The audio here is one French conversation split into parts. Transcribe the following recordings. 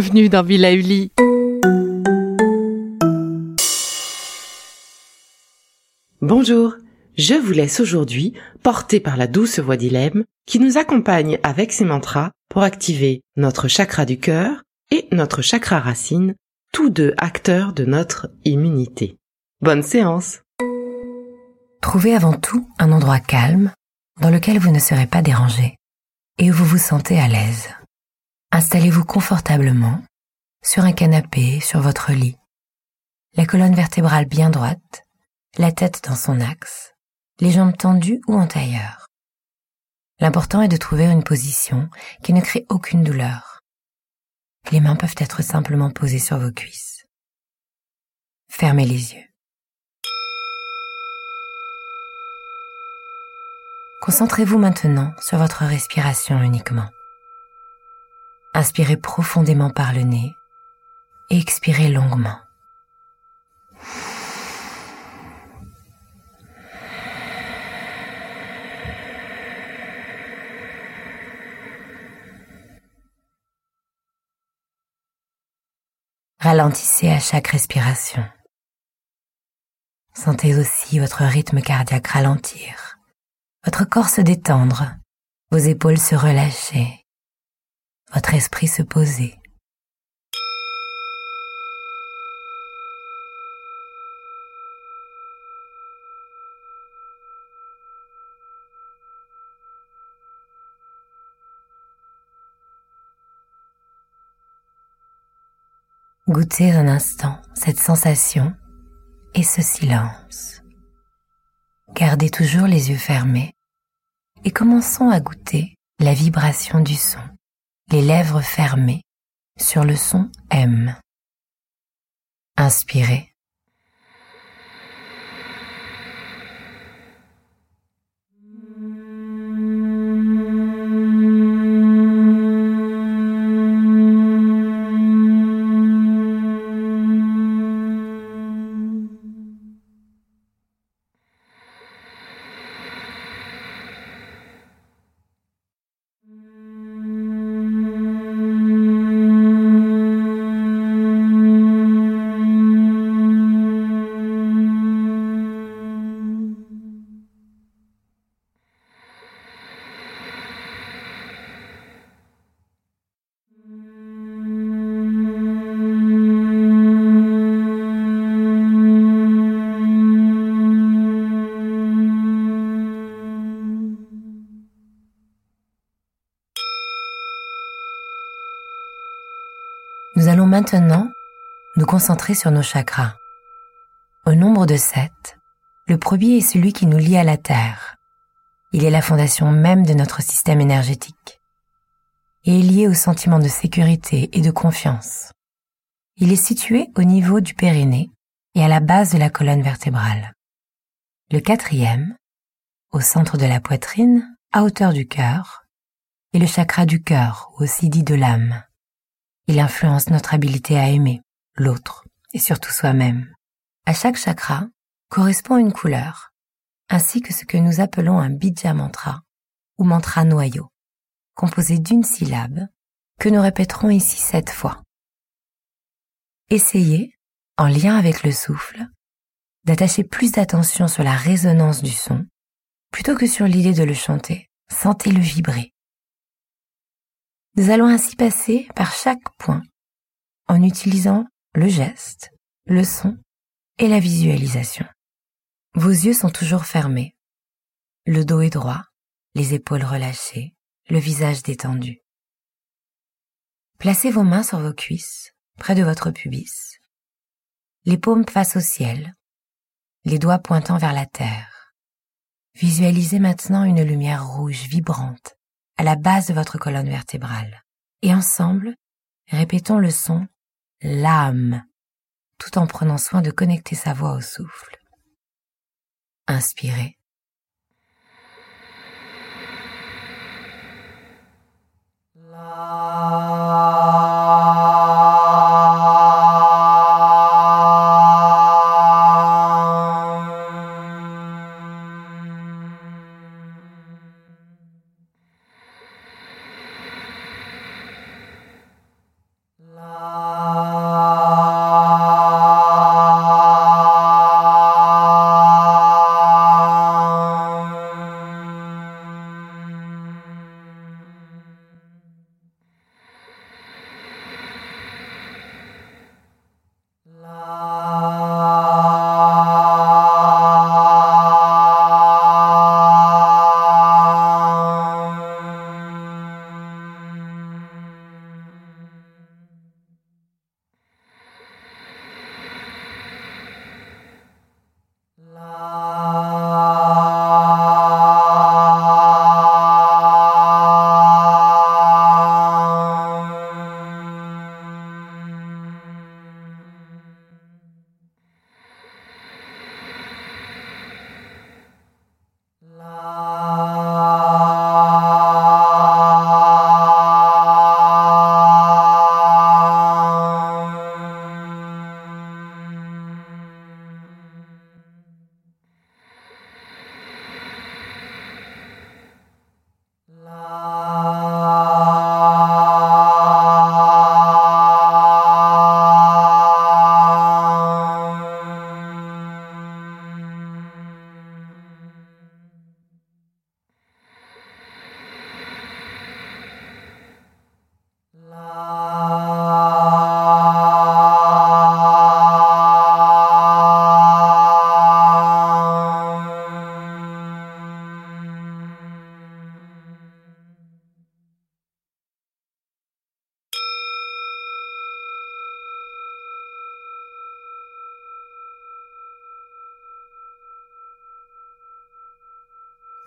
Bienvenue dans Villa Uli. Bonjour, je vous laisse aujourd'hui, porté par la douce voix d'Ilem, qui nous accompagne avec ses mantras pour activer notre chakra du cœur et notre chakra racine, tous deux acteurs de notre immunité. Bonne séance Trouvez avant tout un endroit calme dans lequel vous ne serez pas dérangé et où vous vous sentez à l'aise. Installez-vous confortablement sur un canapé, sur votre lit, la colonne vertébrale bien droite, la tête dans son axe, les jambes tendues ou en tailleur. L'important est de trouver une position qui ne crée aucune douleur. Les mains peuvent être simplement posées sur vos cuisses. Fermez les yeux. Concentrez-vous maintenant sur votre respiration uniquement. Inspirez profondément par le nez et expirez longuement. Ralentissez à chaque respiration. Sentez aussi votre rythme cardiaque ralentir, votre corps se détendre, vos épaules se relâcher votre esprit se poser. Goûtez un instant cette sensation et ce silence. Gardez toujours les yeux fermés et commençons à goûter la vibration du son les lèvres fermées sur le son M. Inspirez. Maintenant nous concentrer sur nos chakras. Au nombre de sept, le premier est celui qui nous lie à la Terre. Il est la fondation même de notre système énergétique et est lié au sentiment de sécurité et de confiance. Il est situé au niveau du périnée et à la base de la colonne vertébrale. Le quatrième, au centre de la poitrine, à hauteur du cœur, est le chakra du cœur, aussi dit de l'âme. Il influence notre habilité à aimer l'autre et surtout soi-même. À chaque chakra correspond une couleur, ainsi que ce que nous appelons un bija mantra ou mantra noyau, composé d'une syllabe que nous répéterons ici sept fois. Essayez, en lien avec le souffle, d'attacher plus d'attention sur la résonance du son plutôt que sur l'idée de le chanter. Sentez-le vibrer. Nous allons ainsi passer par chaque point en utilisant le geste, le son et la visualisation. Vos yeux sont toujours fermés. Le dos est droit, les épaules relâchées, le visage détendu. Placez vos mains sur vos cuisses, près de votre pubis. Les paumes face au ciel, les doigts pointant vers la terre. Visualisez maintenant une lumière rouge vibrante à la base de votre colonne vertébrale. Et ensemble, répétons le son l'âme, tout en prenant soin de connecter sa voix au souffle. Inspirez.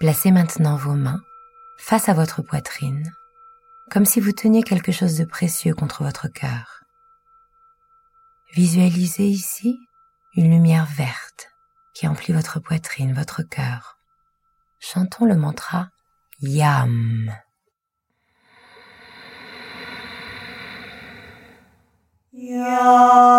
Placez maintenant vos mains face à votre poitrine, comme si vous teniez quelque chose de précieux contre votre cœur. Visualisez ici une lumière verte qui emplit votre poitrine, votre cœur. Chantons le mantra Yam. Yam.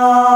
Allah.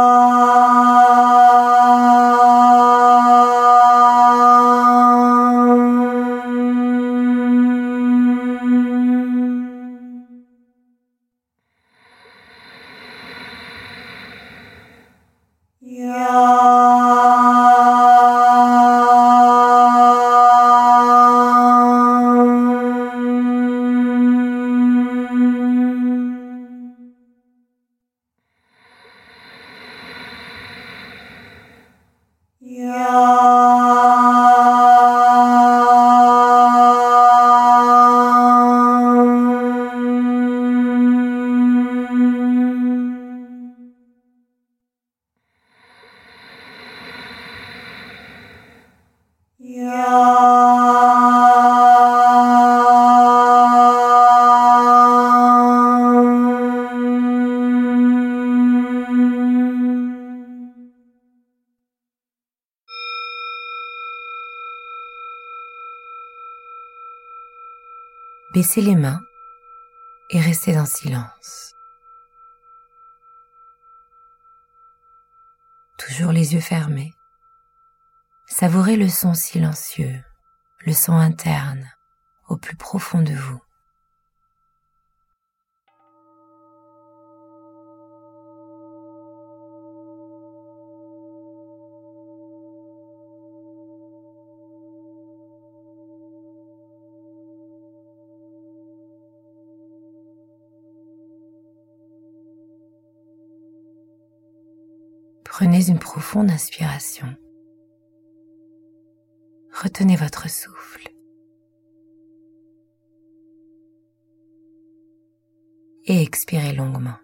Baissez les mains et restez en silence. Toujours les yeux fermés. Savourez le son silencieux, le son interne, au plus profond de vous. Prenez une profonde inspiration. Retenez votre souffle. Et expirez longuement.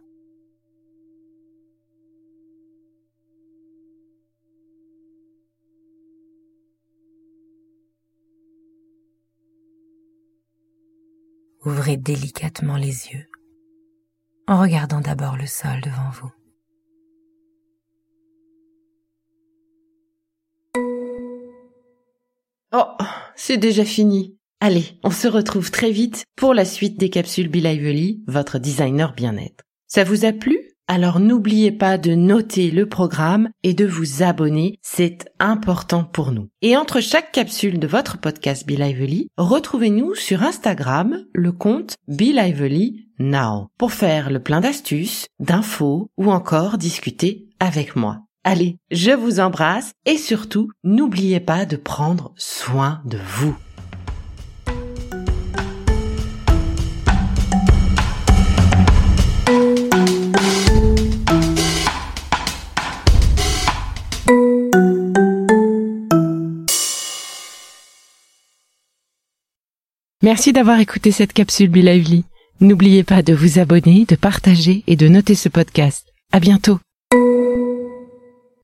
Ouvrez délicatement les yeux en regardant d'abord le sol devant vous. Oh, c'est déjà fini. Allez, on se retrouve très vite pour la suite des capsules Be Lively, votre designer bien-être. Ça vous a plu? Alors n'oubliez pas de noter le programme et de vous abonner, c'est important pour nous. Et entre chaque capsule de votre podcast Be Lively, retrouvez-nous sur Instagram le compte Be Lively Now pour faire le plein d'astuces, d'infos ou encore discuter avec moi. Allez, je vous embrasse et surtout, n'oubliez pas de prendre soin de vous. Merci d'avoir écouté cette capsule Be. N'oubliez pas de vous abonner, de partager et de noter ce podcast. À bientôt.